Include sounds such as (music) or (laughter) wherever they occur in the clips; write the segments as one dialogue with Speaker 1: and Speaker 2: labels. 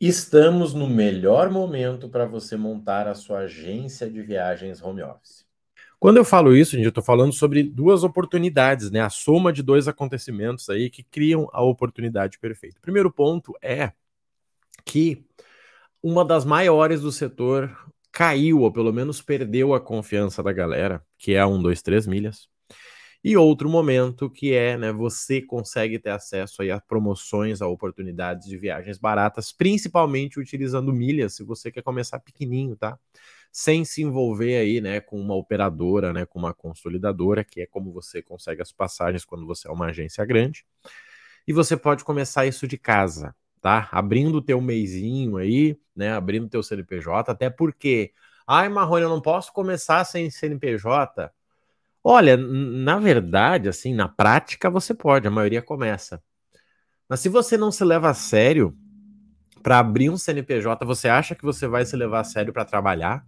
Speaker 1: Estamos no melhor momento para você montar a sua agência de viagens home office. Quando eu falo isso, gente, eu estou falando sobre duas oportunidades, né? A soma de dois acontecimentos aí que criam a oportunidade perfeita. O primeiro ponto é que uma das maiores do setor caiu, ou pelo menos perdeu a confiança da galera, que é a 1, 2, 3 milhas. E outro momento que é, né, você consegue ter acesso aí a promoções, a oportunidades de viagens baratas, principalmente utilizando milhas, se você quer começar pequenininho, tá? Sem se envolver aí, né, com uma operadora, né, com uma consolidadora, que é como você consegue as passagens quando você é uma agência grande. E você pode começar isso de casa, tá? Abrindo o teu meizinho aí, né, abrindo o teu CNPJ, até porque, ai, Marrone, eu não posso começar sem CNPJ. Olha, na verdade, assim, na prática você pode, a maioria começa. Mas se você não se leva a sério para abrir um CNPJ, você acha que você vai se levar a sério para trabalhar?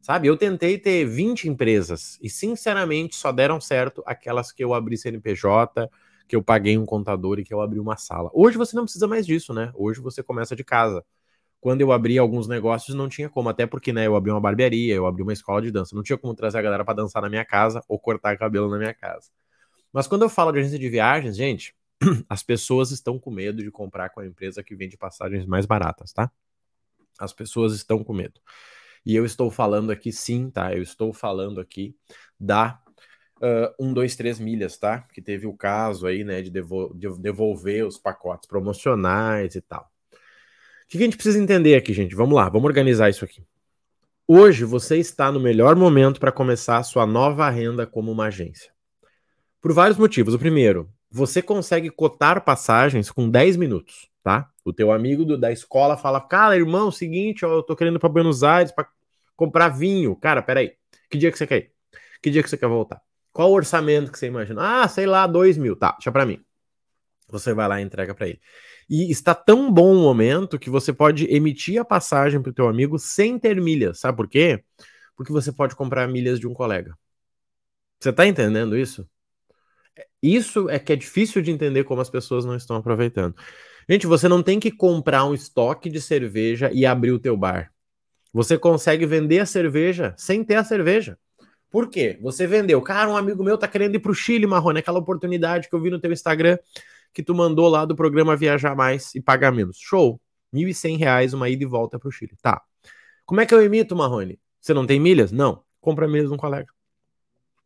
Speaker 1: Sabe, eu tentei ter 20 empresas e, sinceramente, só deram certo aquelas que eu abri CNPJ, que eu paguei um contador e que eu abri uma sala. Hoje você não precisa mais disso, né? Hoje você começa de casa quando eu abri alguns negócios, não tinha como, até porque, né, eu abri uma barbearia, eu abri uma escola de dança, não tinha como trazer a galera para dançar na minha casa ou cortar cabelo na minha casa. Mas quando eu falo de agência de viagens, gente, (clears throat) as pessoas estão com medo de comprar com a empresa que vende passagens mais baratas, tá? As pessoas estão com medo. E eu estou falando aqui, sim, tá? Eu estou falando aqui da uh, 1, 2, 3 milhas, tá? Que teve o caso aí, né, de, devol de devolver os pacotes promocionais e tal que a gente precisa entender aqui, gente? Vamos lá, vamos organizar isso aqui. Hoje você está no melhor momento para começar a sua nova renda como uma agência. Por vários motivos. O primeiro, você consegue cotar passagens com 10 minutos, tá? O teu amigo do, da escola fala: "Cara, irmão, seguinte, ó, eu tô querendo para Buenos Aires para comprar vinho". Cara, peraí. Que dia que você quer ir? Que dia que você quer voltar? Qual o orçamento que você imagina? Ah, sei lá, 2 mil. Tá, deixa para mim. Você vai lá e entrega para ele. E está tão bom o momento que você pode emitir a passagem para o teu amigo sem ter milhas. Sabe por quê? Porque você pode comprar milhas de um colega. Você está entendendo isso? Isso é que é difícil de entender como as pessoas não estão aproveitando. Gente, você não tem que comprar um estoque de cerveja e abrir o teu bar. Você consegue vender a cerveja sem ter a cerveja. Por quê? Você vendeu. Cara, um amigo meu tá querendo ir para o Chile, Marrone, aquela oportunidade que eu vi no teu Instagram que tu mandou lá do programa Viajar Mais e Pagar Menos. Show! R$ 1.100 uma ida e volta para o Chile. Tá. Como é que eu emito, Marrone? Você não tem milhas? Não. Compra milhas de um colega.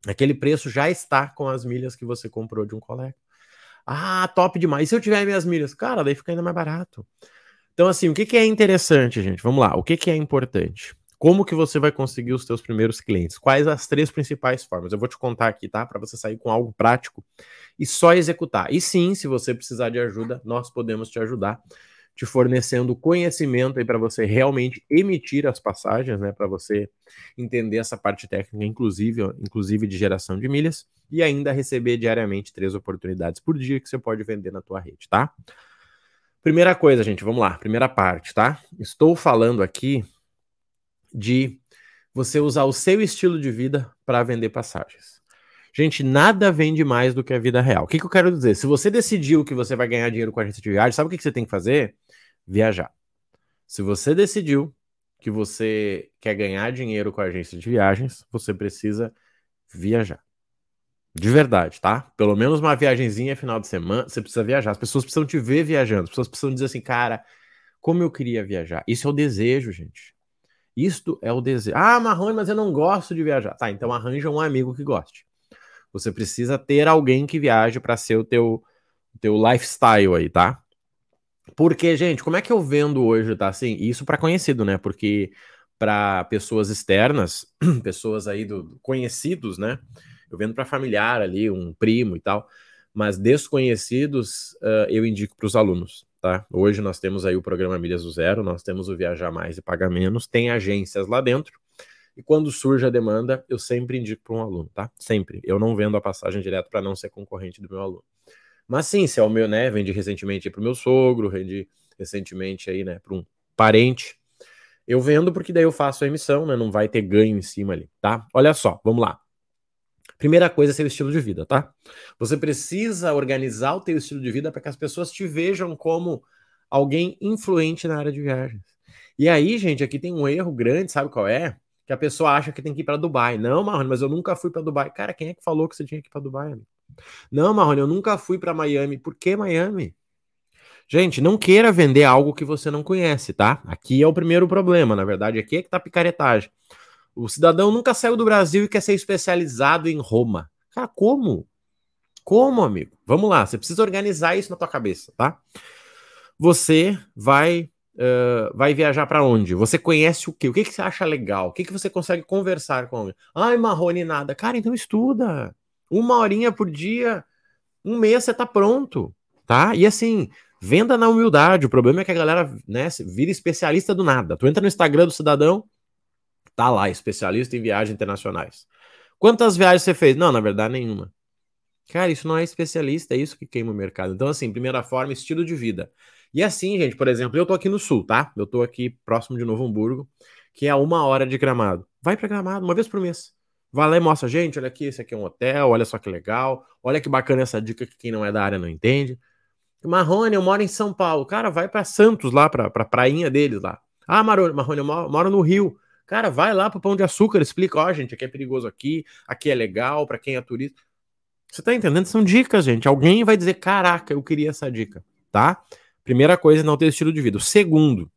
Speaker 1: Aquele preço já está com as milhas que você comprou de um colega. Ah, top demais. E se eu tiver minhas milhas? Cara, daí fica ainda mais barato. Então, assim, o que, que é interessante, gente? Vamos lá. O que, que é importante? Como que você vai conseguir os seus primeiros clientes? Quais as três principais formas? Eu vou te contar aqui, tá? Para você sair com algo prático e só executar. E sim, se você precisar de ajuda, nós podemos te ajudar, te fornecendo conhecimento aí para você realmente emitir as passagens, né? Para você entender essa parte técnica, inclusive, inclusive de geração de milhas, e ainda receber diariamente três oportunidades por dia que você pode vender na tua rede, tá? Primeira coisa, gente, vamos lá. Primeira parte, tá? Estou falando aqui de você usar o seu estilo de vida para vender passagens. Gente, nada vende mais do que a vida real. O que, que eu quero dizer? Se você decidiu que você vai ganhar dinheiro com a agência de viagem, sabe o que, que você tem que fazer? Viajar. Se você decidiu que você quer ganhar dinheiro com a agência de viagens, você precisa viajar. De verdade, tá? Pelo menos uma viagemzinha final de semana, você precisa viajar. As pessoas precisam te ver viajando. As pessoas precisam dizer assim, cara, como eu queria viajar. Isso é o desejo, gente. Isto é o desejo. Ah, Marrone, mas eu não gosto de viajar. Tá, então arranja um amigo que goste. Você precisa ter alguém que viaje para ser o teu, teu lifestyle aí, tá? Porque, gente, como é que eu vendo hoje, tá? Assim, isso para conhecido, né? Porque para pessoas externas, (clears throat) pessoas aí do conhecidos, né? Eu vendo para familiar ali, um primo e tal, mas desconhecidos uh, eu indico para os alunos tá? Hoje nós temos aí o programa Milhas do Zero, nós temos o Viajar Mais e Pagar Menos, tem agências lá dentro. E quando surge a demanda, eu sempre indico para um aluno, tá? Sempre. Eu não vendo a passagem direto para não ser concorrente do meu aluno. Mas sim, se é o meu, né? Vendi recentemente para o meu sogro, vendi recentemente aí, né, para um parente. Eu vendo porque daí eu faço a emissão, né? Não vai ter ganho em cima ali, tá? Olha só, vamos lá. Primeira coisa é seu estilo de vida, tá? Você precisa organizar o teu estilo de vida para que as pessoas te vejam como alguém influente na área de viagens. E aí, gente, aqui tem um erro grande, sabe qual é? Que a pessoa acha que tem que ir para Dubai. Não, Marrone, mas eu nunca fui para Dubai. Cara, quem é que falou que você tinha que ir para Dubai? Amigo? Não, Marrone, eu nunca fui para Miami. Por que Miami? Gente, não queira vender algo que você não conhece, tá? Aqui é o primeiro problema, na verdade, aqui é que tá picaretagem. O cidadão nunca saiu do Brasil e quer ser especializado em Roma. Cara, como? Como, amigo? Vamos lá, você precisa organizar isso na tua cabeça, tá? Você vai Uh, vai viajar para onde? Você conhece o quê? O que, que você acha legal? O que, que você consegue conversar com alguém? Ai, Marrone, nada. Cara, então estuda. Uma horinha por dia, um mês você tá pronto, tá? E assim, venda na humildade. O problema é que a galera né, vira especialista do nada. Tu entra no Instagram do cidadão, tá lá, especialista em viagens internacionais. Quantas viagens você fez? Não, na verdade, nenhuma. Cara, isso não é especialista, é isso que queima o mercado. Então, assim, primeira forma, estilo de vida. E assim, gente, por exemplo, eu tô aqui no sul, tá? Eu tô aqui próximo de Novo Hamburgo, que é a uma hora de gramado. Vai para gramado uma vez por mês. Vai lá e mostra, gente, olha aqui, esse aqui é um hotel, olha só que legal, olha que bacana essa dica que quem não é da área não entende. Marrone, eu moro em São Paulo. Cara, vai para Santos lá, pra, pra prainha deles lá. Ah, Marrone, eu moro, moro no Rio. Cara, vai lá pro Pão de Açúcar, explica, ó, oh, gente, aqui é perigoso aqui, aqui é legal para quem é turista. Você tá entendendo? São dicas, gente. Alguém vai dizer, caraca, eu queria essa dica, tá? Primeira coisa, não ter estilo de vida. Segundo,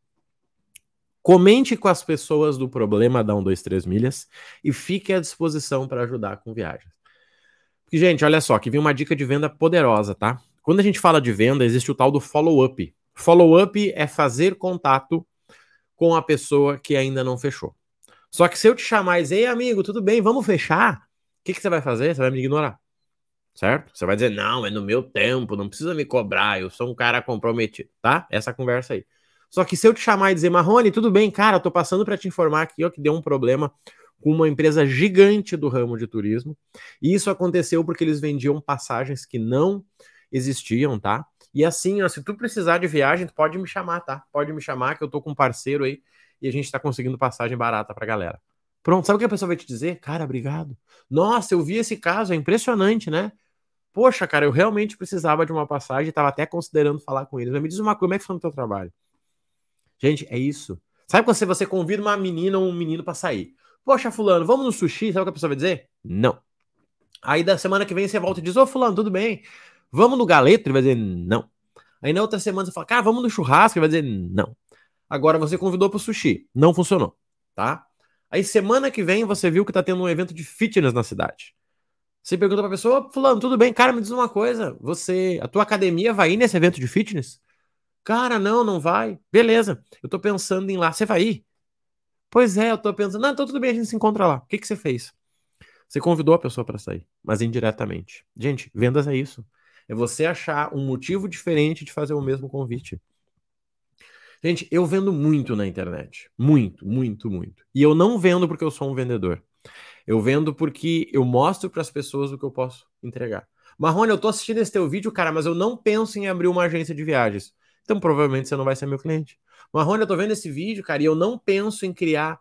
Speaker 1: comente com as pessoas do problema da 1, 2, 3 milhas e fique à disposição para ajudar com viagens. Porque, gente, olha só, que vem uma dica de venda poderosa, tá? Quando a gente fala de venda, existe o tal do follow-up. Follow-up é fazer contato com a pessoa que ainda não fechou. Só que se eu te chamar e dizer, ei, amigo, tudo bem, vamos fechar, o que, que você vai fazer? Você vai me ignorar certo? Você vai dizer, não, é no meu tempo, não precisa me cobrar, eu sou um cara comprometido, tá? Essa conversa aí. Só que se eu te chamar e dizer, Marrone, tudo bem, cara, eu tô passando para te informar aqui, ó, que deu um problema com uma empresa gigante do ramo de turismo, e isso aconteceu porque eles vendiam passagens que não existiam, tá? E assim, ó, se tu precisar de viagem, tu pode me chamar, tá? Pode me chamar que eu tô com um parceiro aí e a gente tá conseguindo passagem barata pra galera. Pronto, sabe o que a pessoa vai te dizer? Cara, obrigado. Nossa, eu vi esse caso, é impressionante, né? Poxa, cara, eu realmente precisava de uma passagem, estava até considerando falar com eles. Mas me diz uma coisa, como é que foi no teu trabalho? Gente, é isso. Sabe quando você, você convida uma menina ou um menino para sair? Poxa, fulano, vamos no sushi? Sabe o que a pessoa vai dizer? Não. Aí da semana que vem você volta e diz, ô fulano, tudo bem? Vamos no galeto? Ele vai dizer, não. Aí na outra semana você fala, cara, vamos no churrasco? Ele vai dizer, não. Agora você convidou para sushi. Não funcionou, tá? Aí semana que vem você viu que tá tendo um evento de fitness na cidade. Você pergunta pra pessoa, fulano, tudo bem? Cara, me diz uma coisa, você, a tua academia vai ir nesse evento de fitness? Cara, não, não vai. Beleza, eu tô pensando em ir lá. Você vai ir? Pois é, eu tô pensando. Não, então tudo bem, a gente se encontra lá. O que, que você fez? Você convidou a pessoa para sair, mas indiretamente. Gente, vendas é isso. É você achar um motivo diferente de fazer o mesmo convite. Gente, eu vendo muito na internet. Muito, muito, muito. E eu não vendo porque eu sou um vendedor. Eu vendo porque eu mostro para as pessoas o que eu posso entregar. Marrone, eu tô assistindo esse teu vídeo, cara, mas eu não penso em abrir uma agência de viagens. Então provavelmente você não vai ser meu cliente. Marrone, eu tô vendo esse vídeo, cara, e eu não penso em criar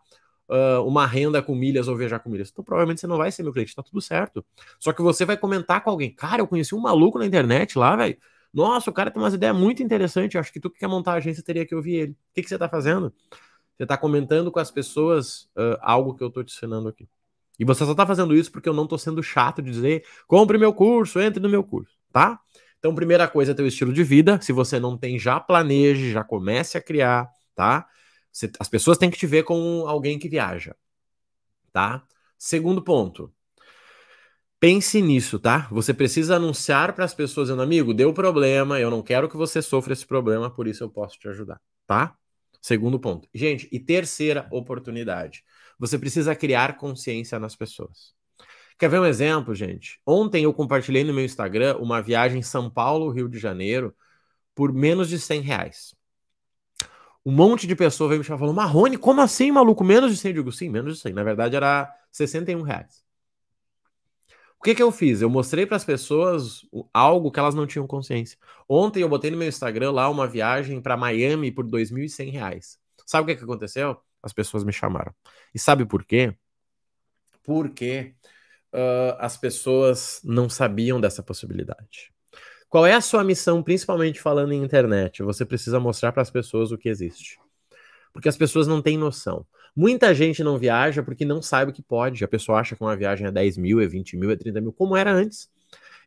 Speaker 1: uh, uma renda com milhas ou viajar com milhas. Então provavelmente você não vai ser meu cliente, tá tudo certo. Só que você vai comentar com alguém, cara, eu conheci um maluco na internet lá, velho. Nossa, o cara tem umas ideias muito interessantes. Eu acho que tu que quer montar a agência teria que ouvir ele. O que, que você está fazendo? Você está comentando com as pessoas uh, algo que eu estou te ensinando aqui. E você só está fazendo isso porque eu não estou sendo chato de dizer compre meu curso, entre no meu curso, tá? Então, primeira coisa é teu estilo de vida. Se você não tem, já planeje, já comece a criar, tá? as pessoas têm que te ver como alguém que viaja, tá? Segundo ponto, Pense nisso, tá? Você precisa anunciar para as pessoas, dizendo, amigo, deu problema, eu não quero que você sofra esse problema, por isso eu posso te ajudar, tá? Segundo ponto. Gente, e terceira oportunidade. Você precisa criar consciência nas pessoas. Quer ver um exemplo, gente? Ontem eu compartilhei no meu Instagram uma viagem São Paulo, Rio de Janeiro, por menos de 100 reais. Um monte de pessoas veio me chamar falando, Marrone, como assim, maluco? Menos de 100? Eu digo, sim, menos de 100. Na verdade era 61 reais. O que, que eu fiz? Eu mostrei para as pessoas algo que elas não tinham consciência. Ontem eu botei no meu Instagram lá uma viagem para Miami por 2.100 reais. Sabe o que, que aconteceu? As pessoas me chamaram. E sabe por quê? Porque uh, as pessoas não sabiam dessa possibilidade. Qual é a sua missão, principalmente falando em internet? Você precisa mostrar para as pessoas o que existe. Porque as pessoas não têm noção. Muita gente não viaja porque não sabe o que pode. A pessoa acha que uma viagem é 10 mil, é 20 mil, é 30 mil, como era antes.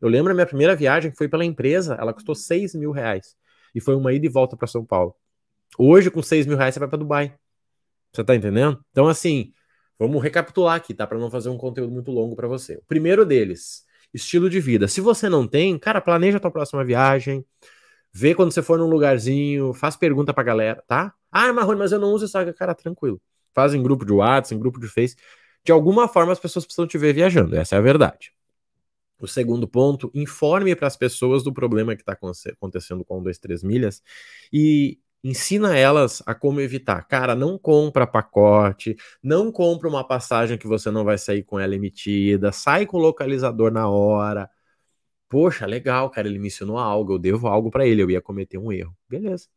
Speaker 1: Eu lembro a minha primeira viagem que foi pela empresa, ela custou 6 mil reais. E foi uma ida e volta para São Paulo. Hoje, com 6 mil reais, você vai para Dubai. Você tá entendendo? Então, assim, vamos recapitular aqui, tá? Para não fazer um conteúdo muito longo para você. O primeiro deles, estilo de vida. Se você não tem, cara, planeja a tua próxima viagem. Vê quando você for num lugarzinho, faz pergunta pra galera, tá? Ah, Marrone, mas eu não uso Instagram. Cara, tranquilo. Faz em grupo de WhatsApp, em grupo de Face. De alguma forma as pessoas precisam te ver viajando, essa é a verdade. O segundo ponto, informe para as pessoas do problema que está acontecendo com 2, 3 milhas e ensina elas a como evitar. Cara, não compra pacote, não compra uma passagem que você não vai sair com ela emitida, sai com o localizador na hora. Poxa, legal, cara, ele me ensinou algo, eu devo algo para ele, eu ia cometer um erro. Beleza.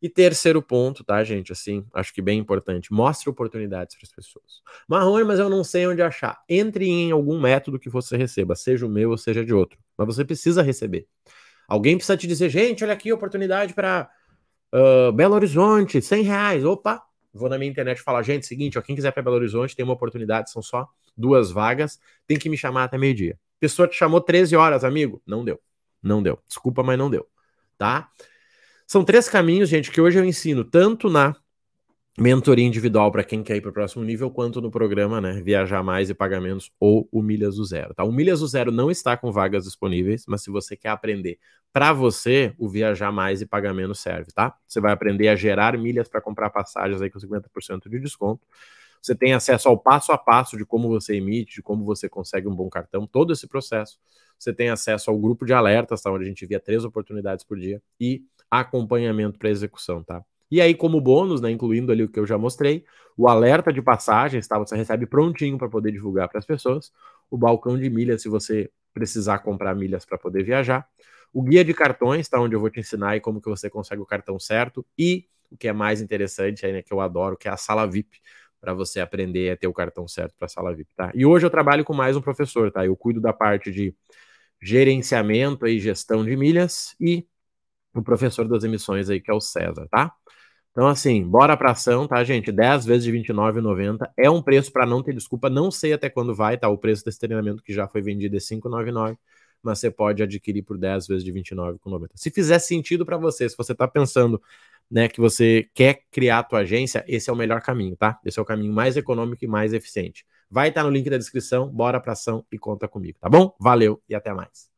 Speaker 1: E terceiro ponto, tá, gente? Assim, acho que bem importante. Mostre oportunidades para as pessoas. Marrone, mas eu não sei onde achar. Entre em algum método que você receba, seja o meu ou seja de outro. Mas você precisa receber. Alguém precisa te dizer, gente, olha aqui, oportunidade para uh, Belo Horizonte, 100 reais. Opa, vou na minha internet falar, gente, seguinte, ó, quem quiser para Belo Horizonte tem uma oportunidade, são só duas vagas, tem que me chamar até meio-dia. Pessoa te chamou 13 horas, amigo. Não deu. Não deu. Desculpa, mas não deu. Tá? São três caminhos, gente, que hoje eu ensino tanto na mentoria individual para quem quer ir para o próximo nível, quanto no programa, né, Viajar Mais e Pagamentos ou o Milhas do Zero, tá? O Milhas do Zero não está com vagas disponíveis, mas se você quer aprender para você, o Viajar Mais e Pagamentos serve, tá? Você vai aprender a gerar milhas para comprar passagens aí com 50% de desconto. Você tem acesso ao passo a passo de como você emite, de como você consegue um bom cartão, todo esse processo. Você tem acesso ao grupo de alertas, tá? Onde a gente via três oportunidades por dia e acompanhamento para execução, tá? E aí, como bônus, né, incluindo ali o que eu já mostrei, o alerta de passagens, tá? Você recebe prontinho para poder divulgar para as pessoas. O balcão de milhas, se você precisar comprar milhas para poder viajar. O guia de cartões, tá? Onde eu vou te ensinar aí como que você consegue o cartão certo. E o que é mais interessante aí, né, que eu adoro, que é a sala VIP, para você aprender a ter o cartão certo para a sala VIP, tá? E hoje eu trabalho com mais um professor, tá? Eu cuido da parte de gerenciamento e gestão de milhas e o professor das emissões aí, que é o César, tá? Então, assim, bora pra ação, tá, gente? 10 vezes de R$29,90 é um preço para não ter desculpa. Não sei até quando vai, tá? O preço desse treinamento que já foi vendido é R$5,99, mas você pode adquirir por 10 vezes de R$29,90. Se fizer sentido para você, se você tá pensando, né, que você quer criar a tua agência, esse é o melhor caminho, tá? Esse é o caminho mais econômico e mais eficiente. Vai estar tá no link da descrição, bora pra ação e conta comigo, tá bom? Valeu e até mais.